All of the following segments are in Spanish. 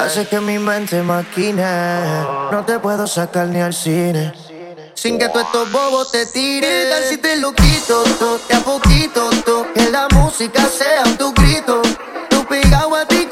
Hace que mi mente maquine. No te puedo sacar ni al cine. Sin que tú estos bobos te tiren. Tal si te lo quito, a poquito, que la música sea tu grito. Tú pegado a ti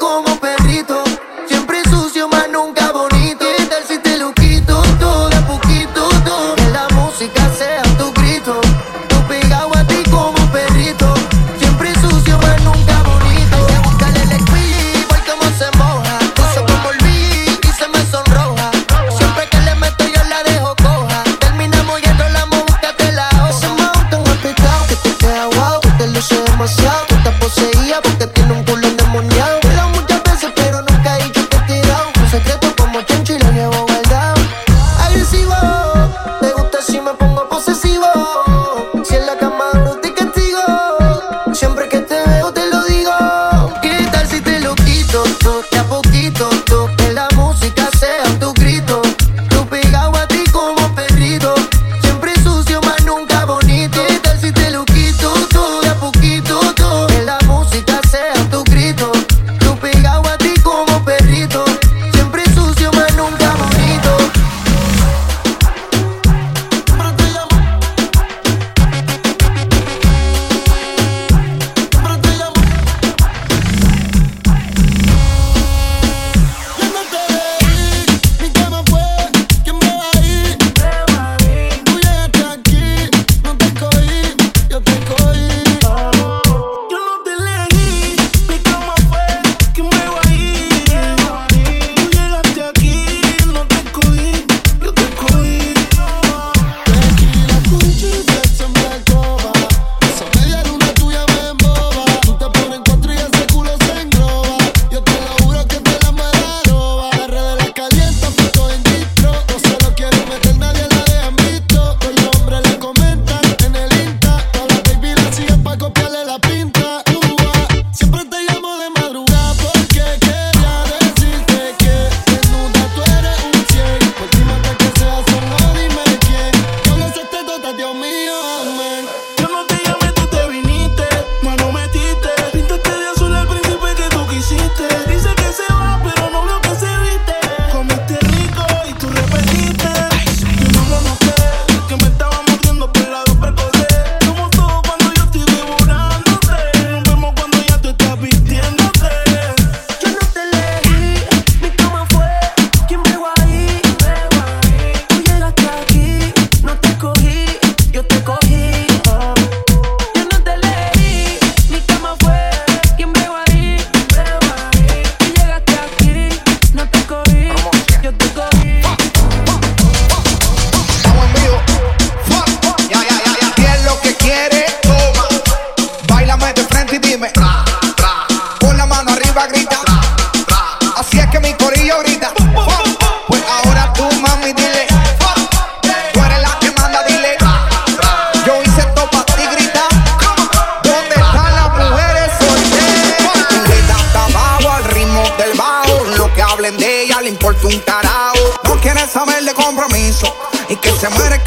se bebe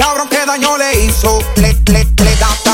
y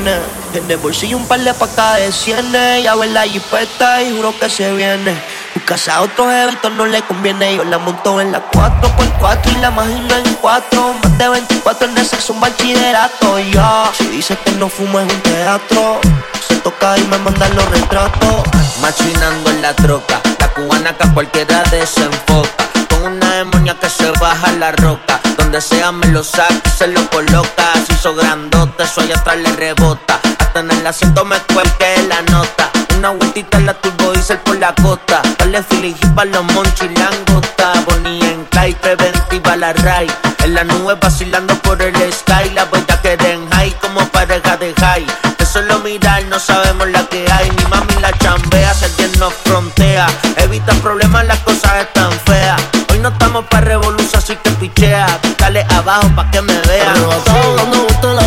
tiene. En el bolsillo un par de pacas de cienes. Ya ve la jipeta y juro que se viene. Buscase a otros eventos no le conviene. Yo la monto en la 4x4 y la imagino en 4. Más de 24 en el sexo, un bachillerato. Ya, si dice que no fumo es un teatro. Se toca y me mandan los retratos. Machinando en la troca. La cubana que a cualquiera desenfoca. Con una demonia que se baja la roca donde sea me lo saca, se lo coloca. Se hizo grandote, soy atrás le rebota. Hasta en el asiento me cuelgue la nota. Una vueltita en la turbo diesel por la costa. Dale filijí para los monchilangota. Bonnie en Clay, preventiva la ray. En la nube vacilando por el sky. La vuelta a quedar en high como pareja de high mirar, no sabemos la que hay. Mi mami la chambea, si alguien nos frontea. Evita problemas, las cosas están feas. Hoy no estamos para revolución, así que pichea. Dale abajo pa' que me vean. Arrebatado dando gusto la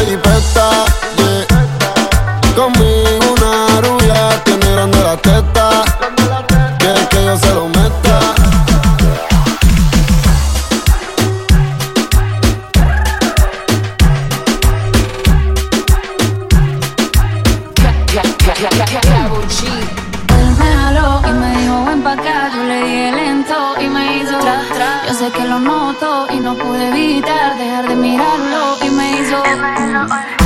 sé que lo noto y no pude evitar dejar de mirarlo y me hizo.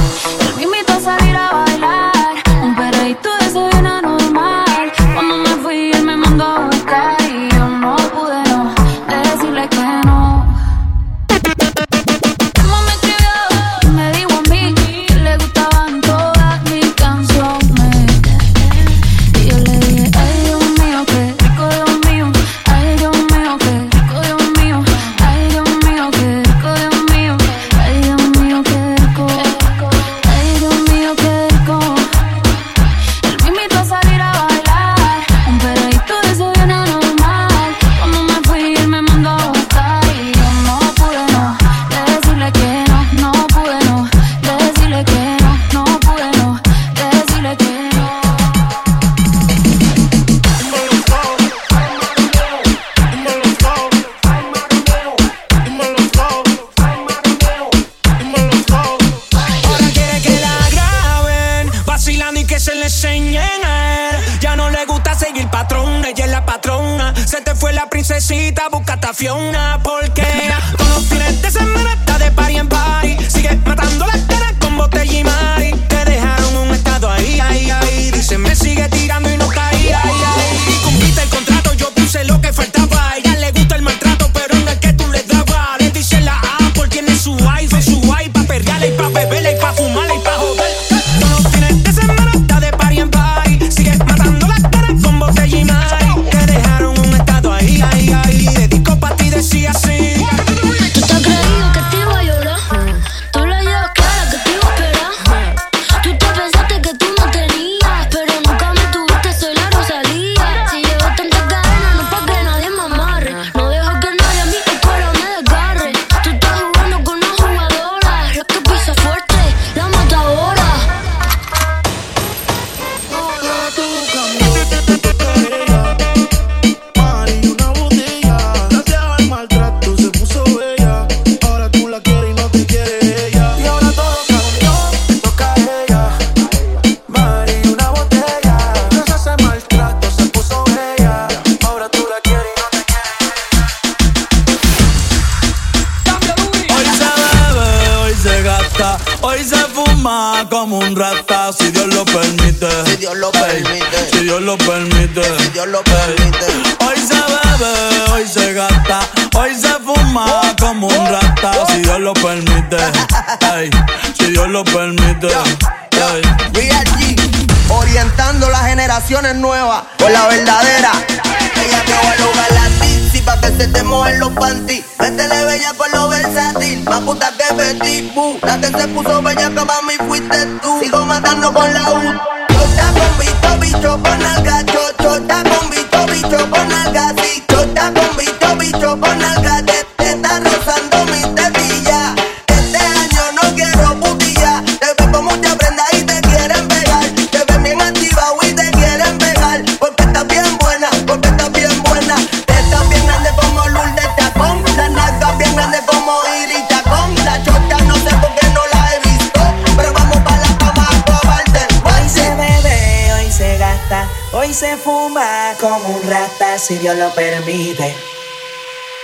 Si Dios lo permite.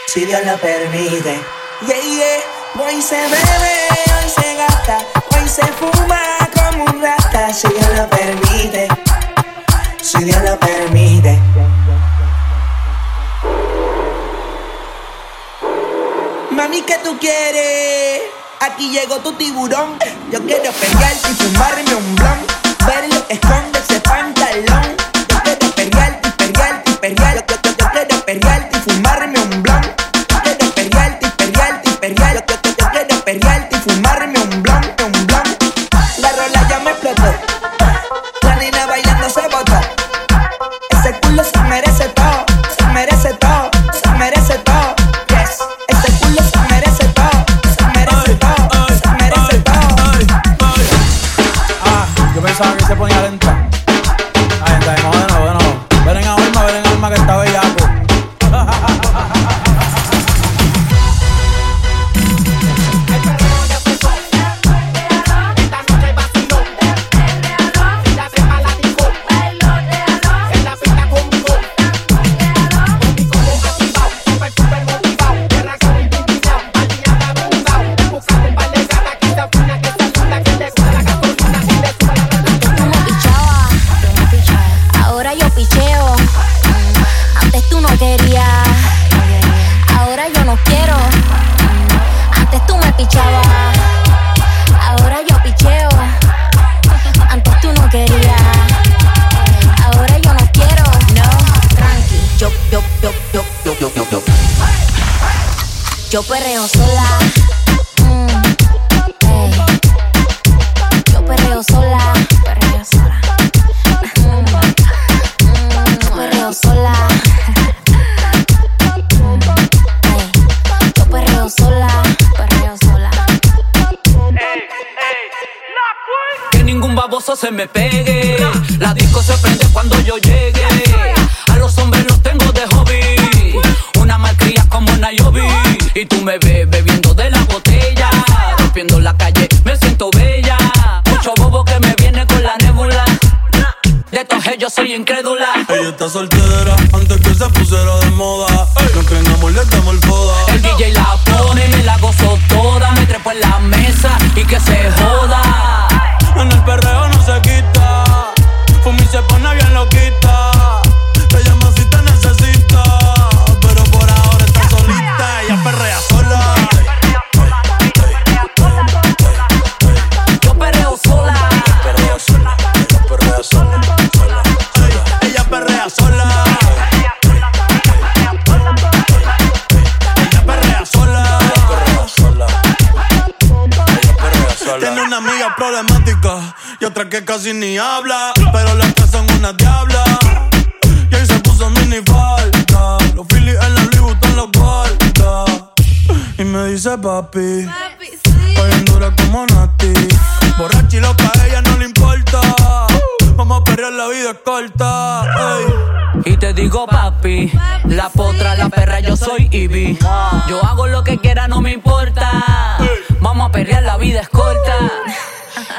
Si Dios lo permite. Yeah, yeah. Hoy se bebe, hoy se gasta, hoy se fuma como un rata, si Dios lo permite. Si Dios lo permite. Mami, ¿qué tú quieres? Aquí llegó tu tiburón. Yo quiero pelearte y fumarme un blon. Verlo, esconde ese pantalón. Pelearte. Yo, yo, yo quiero pelearte y fumarme un blon. Yo quiero pelearte y pelearte y pelearte. Yo, yo, yo quiero pelearte y fumarme un blon, un blon. La rola ya me explotó. La nena bailando se botó. Ese culo se merece yo, yo, yo, yo, yo, yo. Yo perreo sola. Mm, ey. Yo perreo sola, perreo sola. Mm, mm, perreo sola. Ey, Yo perreo sola, perreo sola. Que ningún baboso se me pegue. Y tú me ves bebiendo de la botella. Rompiendo la calle, me siento bella. Mucho bobo que me viene con la nébula. De estos yo soy incrédula. Ella está soltera antes que se pusiera de moda. No que en amor le damos el foda. El DJ la pone y me la gozo toda. Me trepo en la mesa y que se joda. Otra que casi ni habla. Pero las que son una diabla. Y ahí se puso mini falta. Los Phillies en la Louis Vuitton los guarda. Y me dice papi. Estoy en dura como Nati. Borracha y loca, a ella no le importa. Vamos a perrear, la vida es corta. ey. Y te digo papi, la potra, la perra, yo soy Ivy. Yo hago lo que quiera, no me importa. Vamos a perrear, la vida es corta.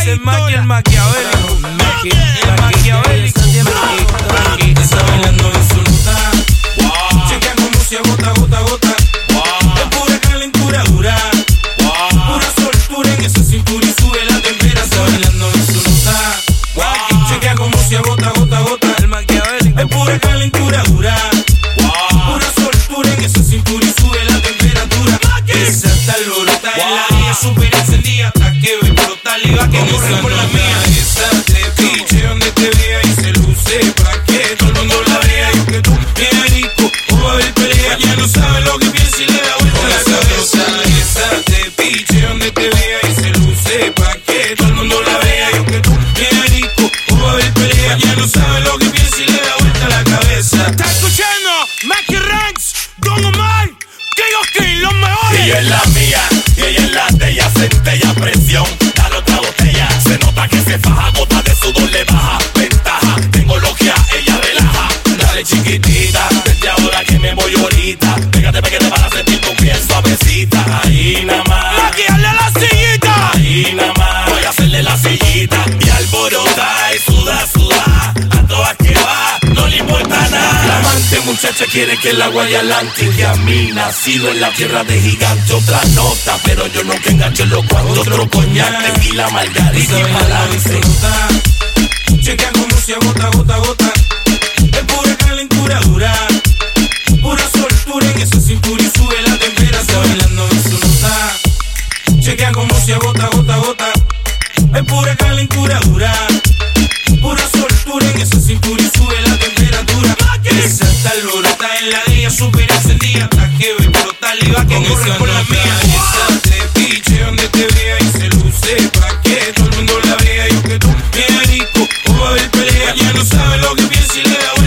Es el maquiavélico. El maquiavélico. que no mamacita. Pégate, pégate para sentir tu piel suavecita. Ahí nada más. Maquiarle la sillita. Ahí nada más. Voy a hacerle la sillita. Y alborotar y suda, suda. A todas que va, no le importa nada. La amante muchacha quiere que el agua y adelante. Y a mí nacido en la tierra de gigante. Otra nota, pero yo no que engancho los cuantos. Otro, Otro coñac, tequila, margarita y balance. Chequea con Lucia, gota, gota, gota. Es pura calentura dura. Pura que su cintura y sube la tempera, está bailando en su nota. Chequea como se agota, gota, gota. Es pura calentura dura, pura soltura. Que su cintura y sube la temperatura. Esa está alborota en la de ella, super encendida. Hasta que ve explotar y va que corre por la mía. Esa te piche donde te vea y se luce pa' que todo el mundo la vea. Yo que tú, bien rico, o va a haber pelea. Ya no sabe lo que piensa y le da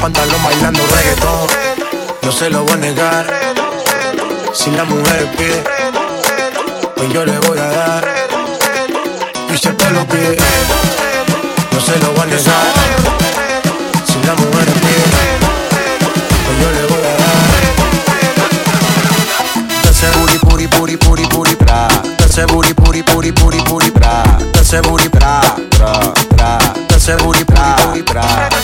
pantalón bailando reggaetón. No se lo voy a negar. Si la mujer pide, pues yo le voy a dar. Y se lo pide, no se lo voy a negar. Si la mujer pide, pues yo le voy a dar. Dance booty, puri, puri, puri, puri, bra. Dance booty, puri, puri, puri, puri, bra. Dance booty, bra, bra, bra. Dance booty, bra, bra.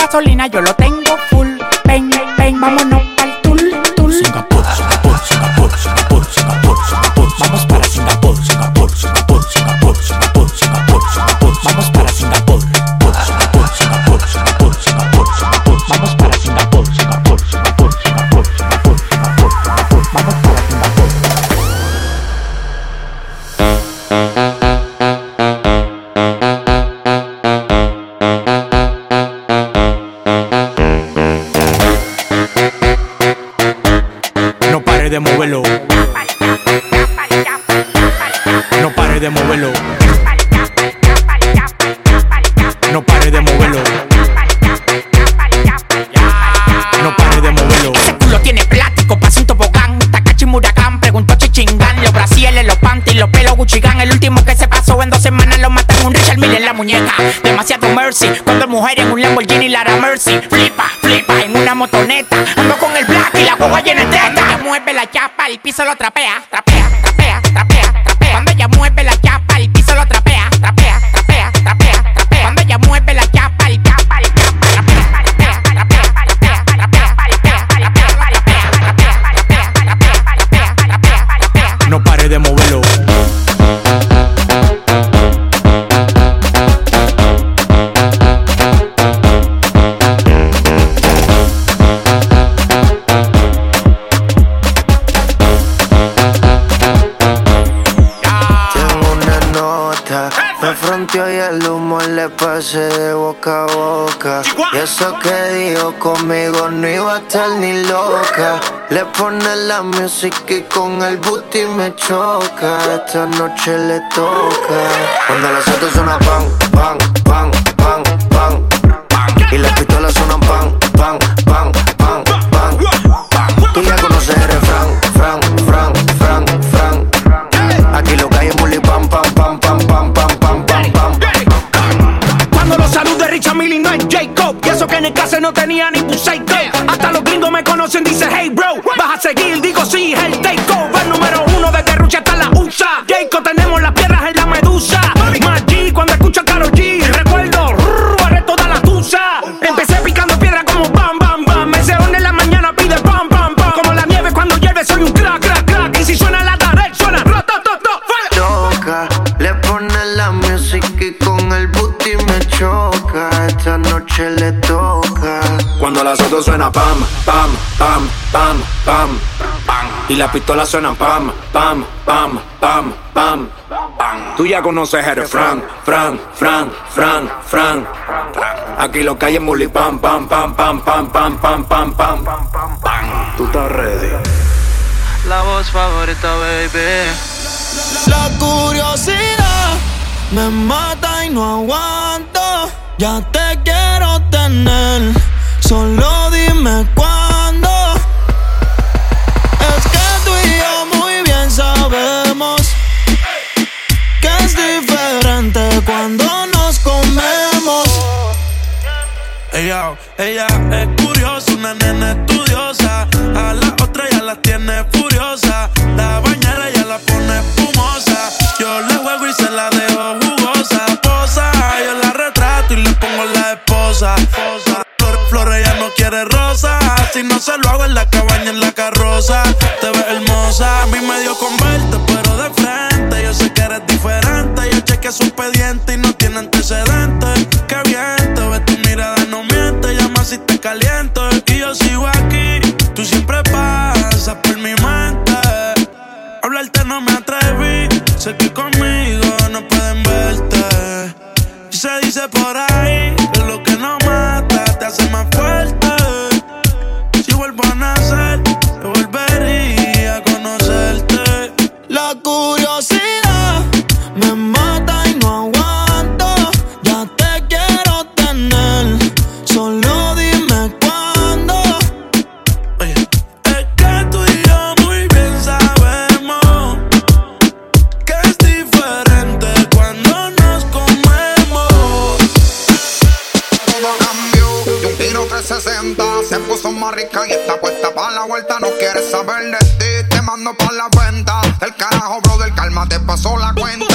Gasolina yo lo y el humo le pasé de boca a boca. Y eso que dijo conmigo no iba a estar ni loca. Le pone la música y con el booty me choca. Esta noche le toca. Cuando las autos suenan pan, pan, pan, pan, pan. Y las pistolas suenan pan, pan, tenía ni Psycho Hasta los gringos me conocen, dice hey bro Vas a seguir, digo sí, es Cuando las suena pam, pam, pam, pam, pam, pam. Y las pistolas suenan pam, pam, pam, pam, pam, pam. Tú ya conoces el Fran, Fran, Fran, Fran, Fran. Aquí lo que hay es muli pam, pam, pam, pam, pam, pam, pam, pam, pam, pam. Tú estás ready. La voz favorita, baby. La curiosidad me mata y no aguanto. Ya te quiero tener, solo dime cuándo. Es que tú y yo muy bien sabemos que es diferente cuando nos comemos. Ella, ella es curiosa, una nena estudiosa. A la otra ya la tiene furiosa. La bañera ya la pone espumosa. Yo le juego y se la dejo jugosa. Posa, yo la retrato y le pongo la esposa. Ella no quiere rosa. Si no se lo hago en la cabaña, en la carroza. Te ves hermosa, a mí me dio con verte, pero de frente. Yo sé que eres diferente. Yo chequeé su expediente y no tiene antecedentes. Qué bien, te ves tu mirada, no miente. Llama si te caliento. Y yo sigo aquí, tú siempre pasas por mi mente. Hablarte no me atreví, sé que conmigo rica y está puesta para la vuelta. No quieres saber de ti, te mando para la venta. El carajo, brother, calma, te pasó la cuenta.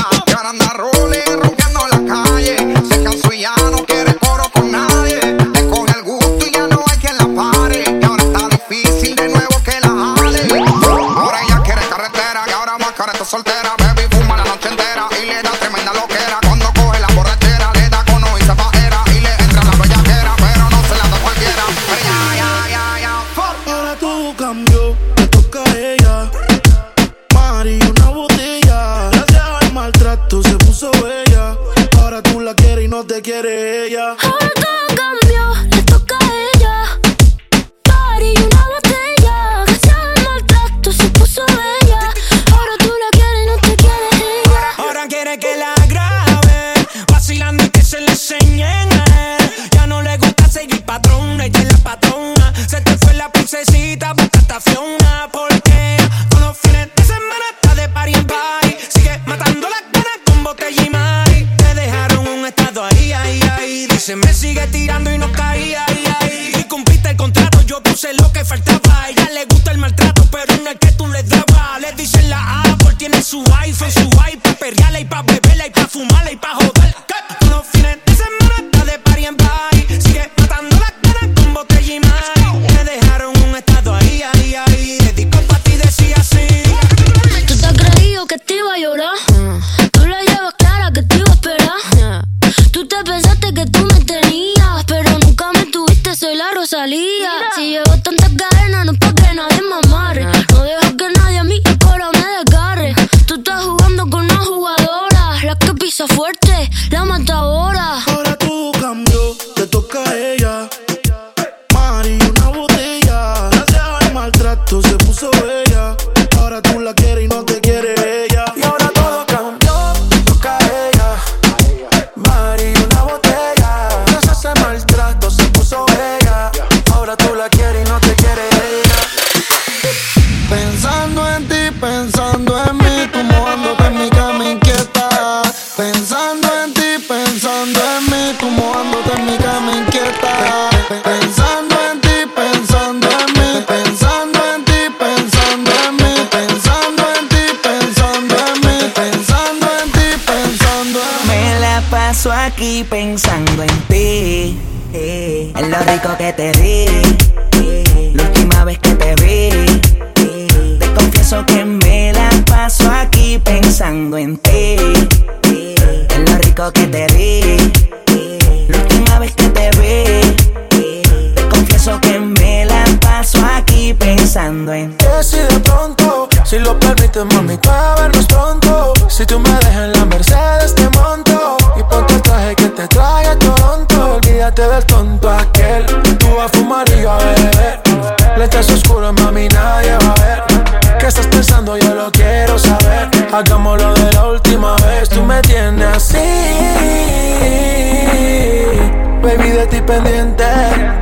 pendiente.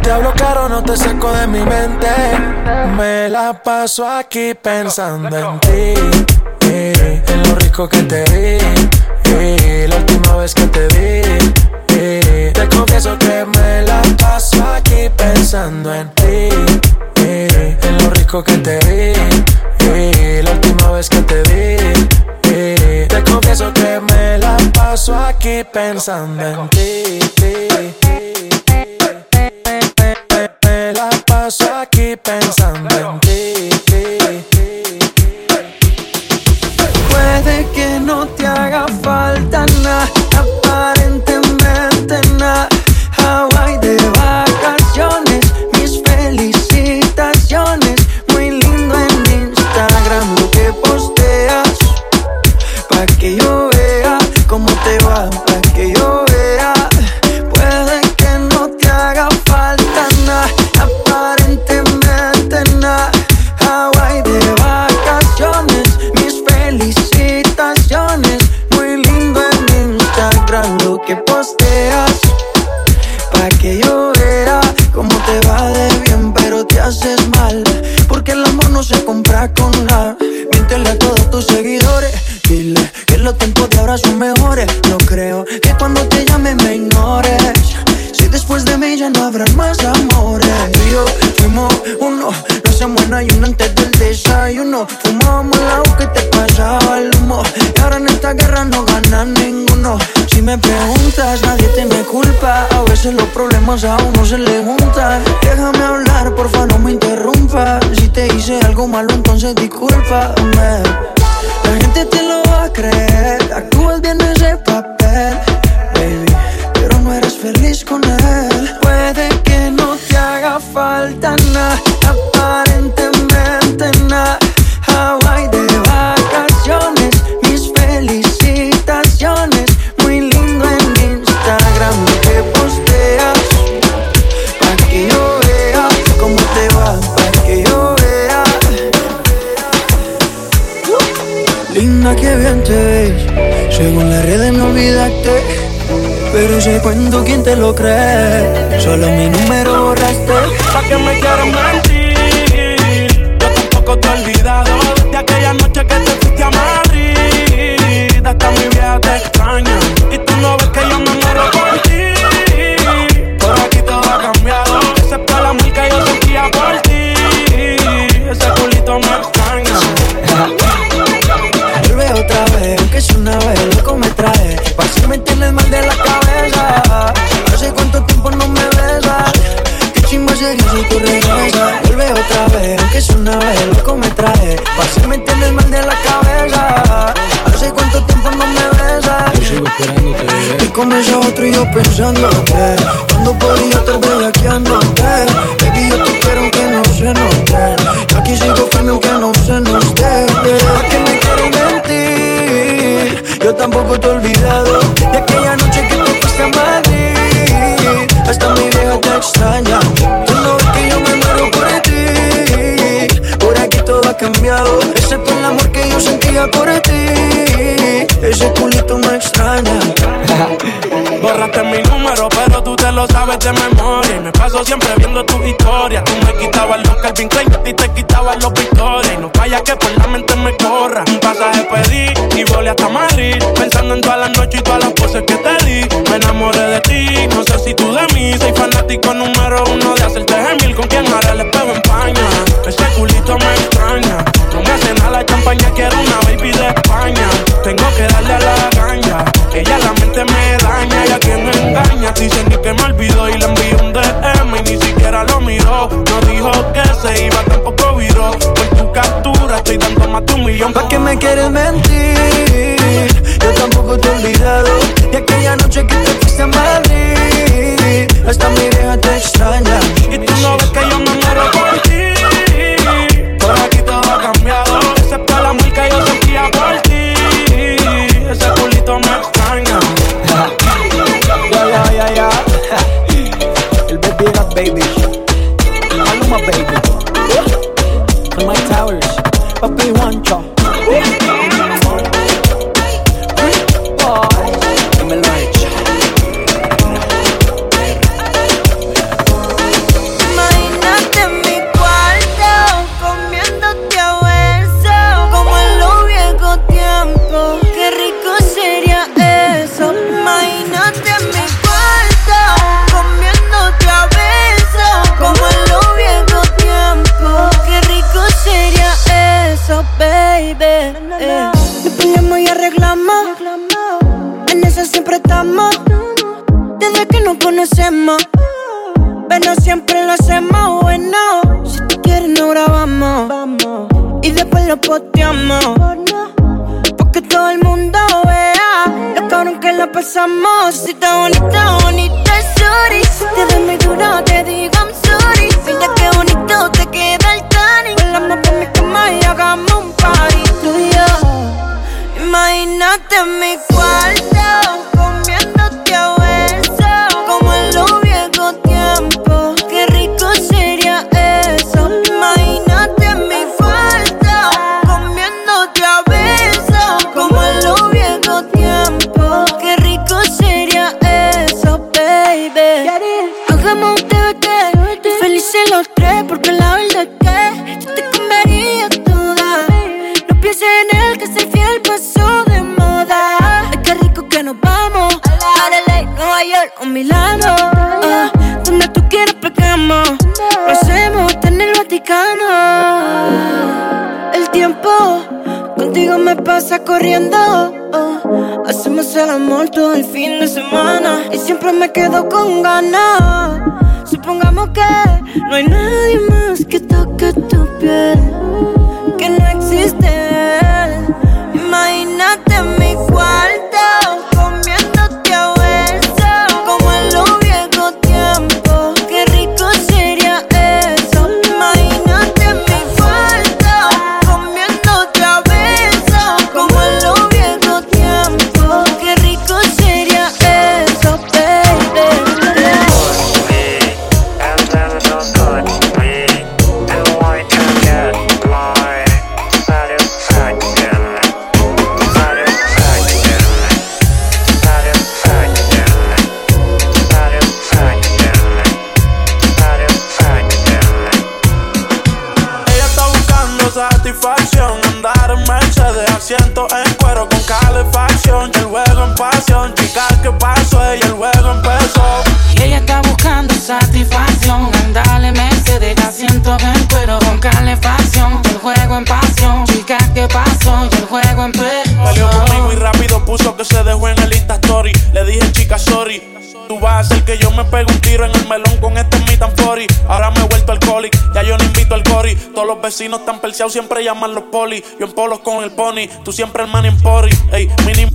Te hablo caro, no te saco de mi mente. Me la paso aquí pensando en ti. Eh, en lo rico que te di. Eh, la última vez que te di. Eh. Te confieso que me la paso aquí pensando en ti. En lo rico que te di. La última vez que te di. Te confieso que me la paso aquí pensando en ti. paso aquí pensando los yo pensándote. Hasta mi él pasó de moda. Ay, qué rico que nos vamos. Adelaide, Nueva York o Milano. Uh, donde tú quieras pecamos. Lo hacemos en el Vaticano. El tiempo contigo me pasa corriendo. Uh, hacemos el amor todo el fin de semana. Y siempre me quedo con ganas. Supongamos que no hay nadie más que toque tu piel. Que no existe yo me pegue un tiro en el melón con este meet and 40. Ahora me he vuelto alcohólico, ya yo no invito al cori. Todos los vecinos están perseados, siempre llaman los poli. Yo en polos con el pony, tú siempre el man en pori. Ey, mini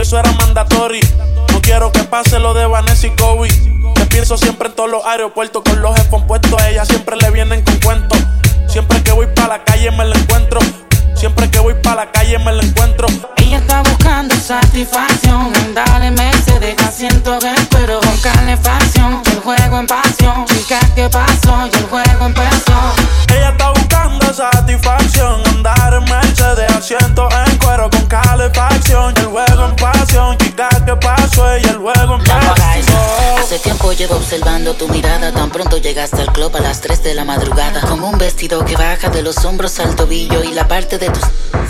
eso era mandatory. No quiero que pase lo de Vanessa y Kobe. Te pienso siempre en todos los aeropuertos con los headphones puestos. A ella siempre le vienen con cuentos. Siempre que voy para la calle me la encuentro. Siempre que voy para la calle me la encuentro. Ella está buscando satisfacción. Andale, Mercedes, asiento en cuero con calefacción. El juego en pasión. Chica, ¿qué pasó? Y el juego empezó. Ella está buscando satisfacción. Andar en Mercedes, asiento en cuero con calefacción. Y el juego en pasión. Chica, ¿qué pasó? Y el juego empezó. Hace tiempo llevo observando tu mirada. Tan pronto llegaste al club a las 3 de la madrugada. Con un vestido que baja de los hombros al tobillo y la parte de tus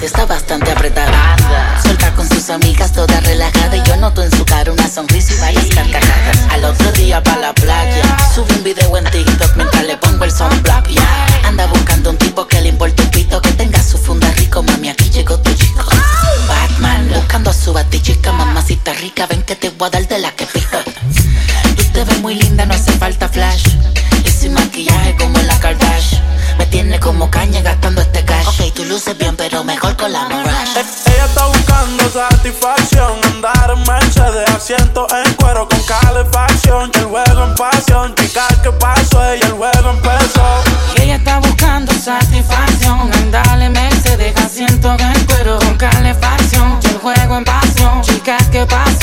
está bastante apretada. Suelta con sus amigas, toda relajada. Y yo noto en su cara una sonrisa y varias carcajadas. Al otro día pa' la playa. Sube un video en TikTok mientras le pongo el sunblock. Yeah. Anda buscando un tipo que le importe un pito, que tenga su funda rico. Mami, aquí llegó tu chico. Batman buscando a su batichica, mamacita rica. Ven que te voy a dar de la que pica muy linda, no hace falta flash. Y sin maquillaje como en la Kardashian. Me tiene como caña gastando este cash. Ok, tú luces bien, pero mejor con la Mirage. E-, ella está buscando satisfacción. Andar en mancha de asiento en cuero con calefacción. Y el juego en pasión. chicas que pasó? Y el juego empezó. Y ella está buscando satisfacción. Andar en Mercedes, asiento en cuero con calefacción. Y el juego en pasión. chicas que pasó?